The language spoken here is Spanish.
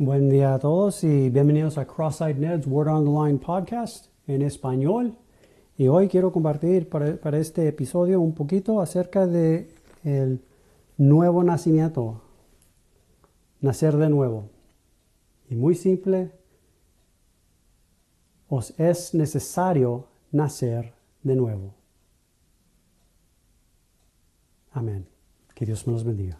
Buen día a todos y bienvenidos a Cross-Eyed Ned's Word on the Line podcast en español. Y hoy quiero compartir para, para este episodio un poquito acerca de el nuevo nacimiento, nacer de nuevo. Y muy simple, os es necesario nacer de nuevo. Amén. Que Dios me los bendiga.